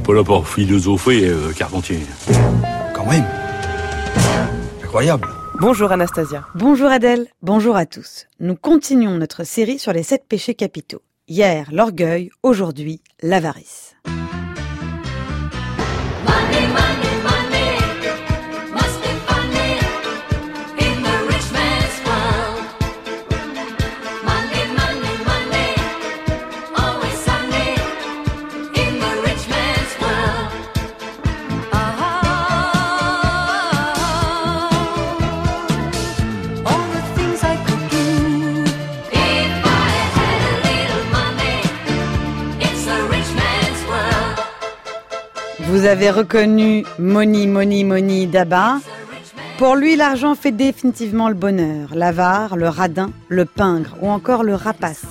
n'est pas là pour philosopher, euh, Carpentier. Quand même. Incroyable. Bonjour Anastasia. Bonjour Adèle, bonjour à tous. Nous continuons notre série sur les sept péchés capitaux. Hier, l'orgueil, aujourd'hui, l'avarice. Money, money, Vous avez reconnu Moni, Moni, Moni d'Abba. Pour lui, l'argent fait définitivement le bonheur. L'avare, le radin, le pingre ou encore le rapace.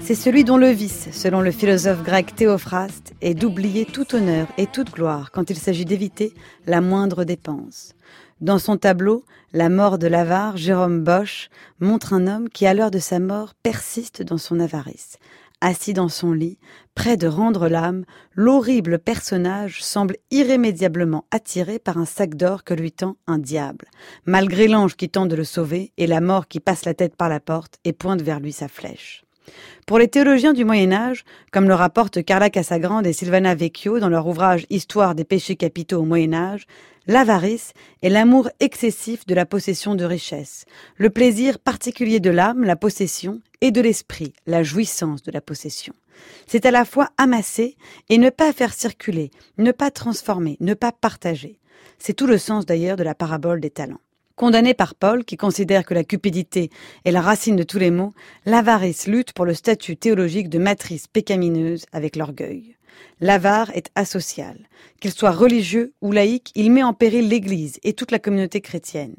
C'est celui dont le vice, selon le philosophe grec Théophraste, est d'oublier tout honneur et toute gloire quand il s'agit d'éviter la moindre dépense. Dans son tableau, La mort de l'avare, Jérôme Bosch montre un homme qui, à l'heure de sa mort, persiste dans son avarice. Assis dans son lit, près de rendre l'âme, l'horrible personnage semble irrémédiablement attiré par un sac d'or que lui tend un diable, malgré l'ange qui tente de le sauver et la mort qui passe la tête par la porte et pointe vers lui sa flèche. Pour les théologiens du Moyen Âge, comme le rapportent Carla Casagrande et Silvana Vecchio dans leur ouvrage Histoire des péchés capitaux au Moyen Âge, l'avarice est l'amour excessif de la possession de richesses, le plaisir particulier de l'âme, la possession, et de l'esprit, la jouissance de la possession. C'est à la fois amasser et ne pas faire circuler, ne pas transformer, ne pas partager. C'est tout le sens d'ailleurs de la parabole des talents. Condamné par Paul, qui considère que la cupidité est la racine de tous les maux, l'avarice lutte pour le statut théologique de matrice pécamineuse avec l'orgueil. L'avare est asocial. Qu'il soit religieux ou laïque, il met en péril l'Église et toute la communauté chrétienne.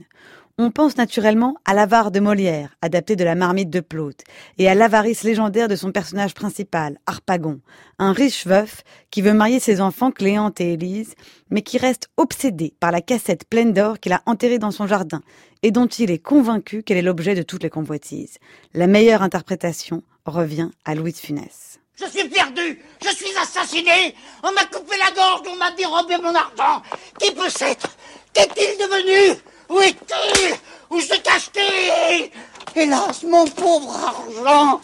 On pense naturellement à l'avare de Molière, adapté de la marmite de Plaute, et à l'avarice légendaire de son personnage principal, Harpagon, un riche veuf qui veut marier ses enfants Cléante et Élise, mais qui reste obsédé par la cassette pleine d'or qu'il a enterrée dans son jardin, et dont il est convaincu qu'elle est l'objet de toutes les convoitises. La meilleure interprétation revient à Louis de Funès. Je suis perdu, je suis assassiné, on m'a coupé la gorge, on m'a dérobé mon argent. Qui peut s'être Qu'est-il devenu? Où est-il? Où se cache-t-il Hélas, mon pauvre argent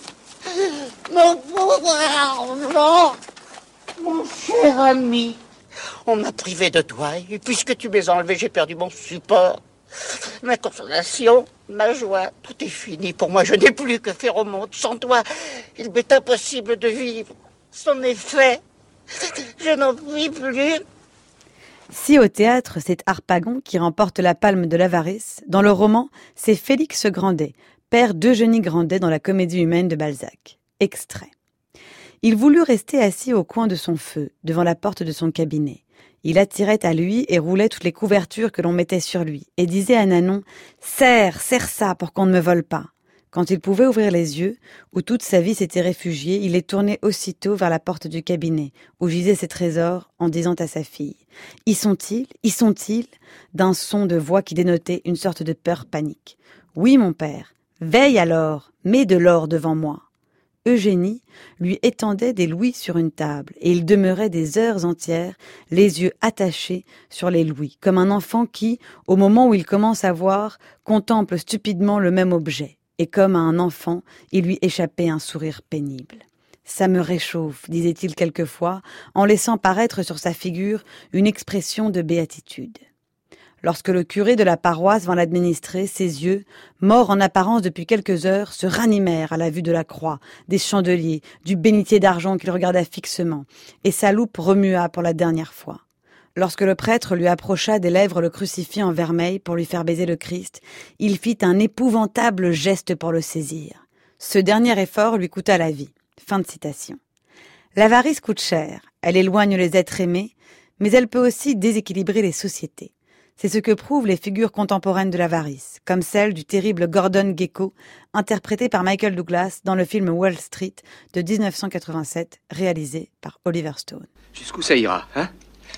Mon pauvre argent Mon cher ami On m'a privé de toi, et puisque tu m'es enlevé, j'ai perdu mon support. Ma consolation, ma joie, tout est fini pour moi. Je n'ai plus que faire au monde. Sans toi, il m'est impossible de vivre. C'en est fait. Je n'en puis plus. Si au théâtre, c'est Harpagon qui remporte la palme de l'avarice, dans le roman, c'est Félix Grandet, père d'Eugénie Grandet dans la comédie humaine de Balzac. Extrait. Il voulut rester assis au coin de son feu, devant la porte de son cabinet. Il attirait à lui et roulait toutes les couvertures que l'on mettait sur lui, et disait à Nanon Serre, serre ça pour qu'on ne me vole pas. Quand il pouvait ouvrir les yeux, où toute sa vie s'était réfugiée, il les tournait aussitôt vers la porte du cabinet, où gisaient ses trésors, en disant à sa fille Y sont-ils? Y sont-ils d'un son de voix qui dénotait une sorte de peur panique. Oui, mon père. Veille alors, mets de l'or devant moi. Eugénie lui étendait des louis sur une table, et il demeurait des heures entières, les yeux attachés sur les louis, comme un enfant qui, au moment où il commence à voir, contemple stupidement le même objet, et comme à un enfant, il lui échappait un sourire pénible. Ça me réchauffe, disait-il quelquefois, en laissant paraître sur sa figure une expression de béatitude. Lorsque le curé de la paroisse vint l'administrer, ses yeux, morts en apparence depuis quelques heures, se ranimèrent à la vue de la croix, des chandeliers, du bénitier d'argent qu'il regarda fixement, et sa loupe remua pour la dernière fois. Lorsque le prêtre lui approcha des lèvres le crucifix en vermeil pour lui faire baiser le Christ, il fit un épouvantable geste pour le saisir. Ce dernier effort lui coûta la vie. L'avarice coûte cher, elle éloigne les êtres aimés, mais elle peut aussi déséquilibrer les sociétés. C'est ce que prouvent les figures contemporaines de l'avarice, comme celle du terrible Gordon Gekko, interprété par Michael Douglas dans le film Wall Street de 1987, réalisé par Oliver Stone. Jusqu'où ça ira, hein?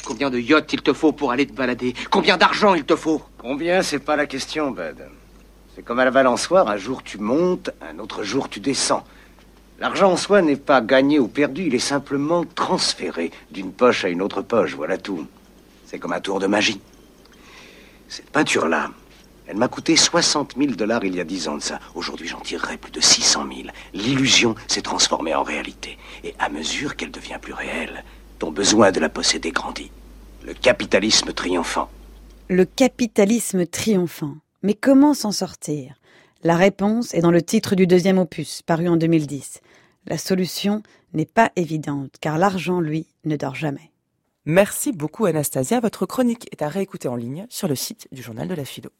Combien de yachts il te faut pour aller te balader? Combien d'argent il te faut? Combien, c'est pas la question, Bud. C'est comme à la balançoire, un jour tu montes, un autre jour tu descends. L'argent en soi n'est pas gagné ou perdu, il est simplement transféré d'une poche à une autre poche, voilà tout. C'est comme un tour de magie. Cette peinture-là, elle m'a coûté 60 000 dollars il y a 10 ans de ça. Aujourd'hui, j'en tirerai plus de 600 000. L'illusion s'est transformée en réalité. Et à mesure qu'elle devient plus réelle, ton besoin de la posséder grandit. Le capitalisme triomphant. Le capitalisme triomphant. Mais comment s'en sortir? La réponse est dans le titre du deuxième opus, paru en 2010. La solution n'est pas évidente, car l'argent, lui, ne dort jamais. Merci beaucoup Anastasia. Votre chronique est à réécouter en ligne sur le site du journal de la philo.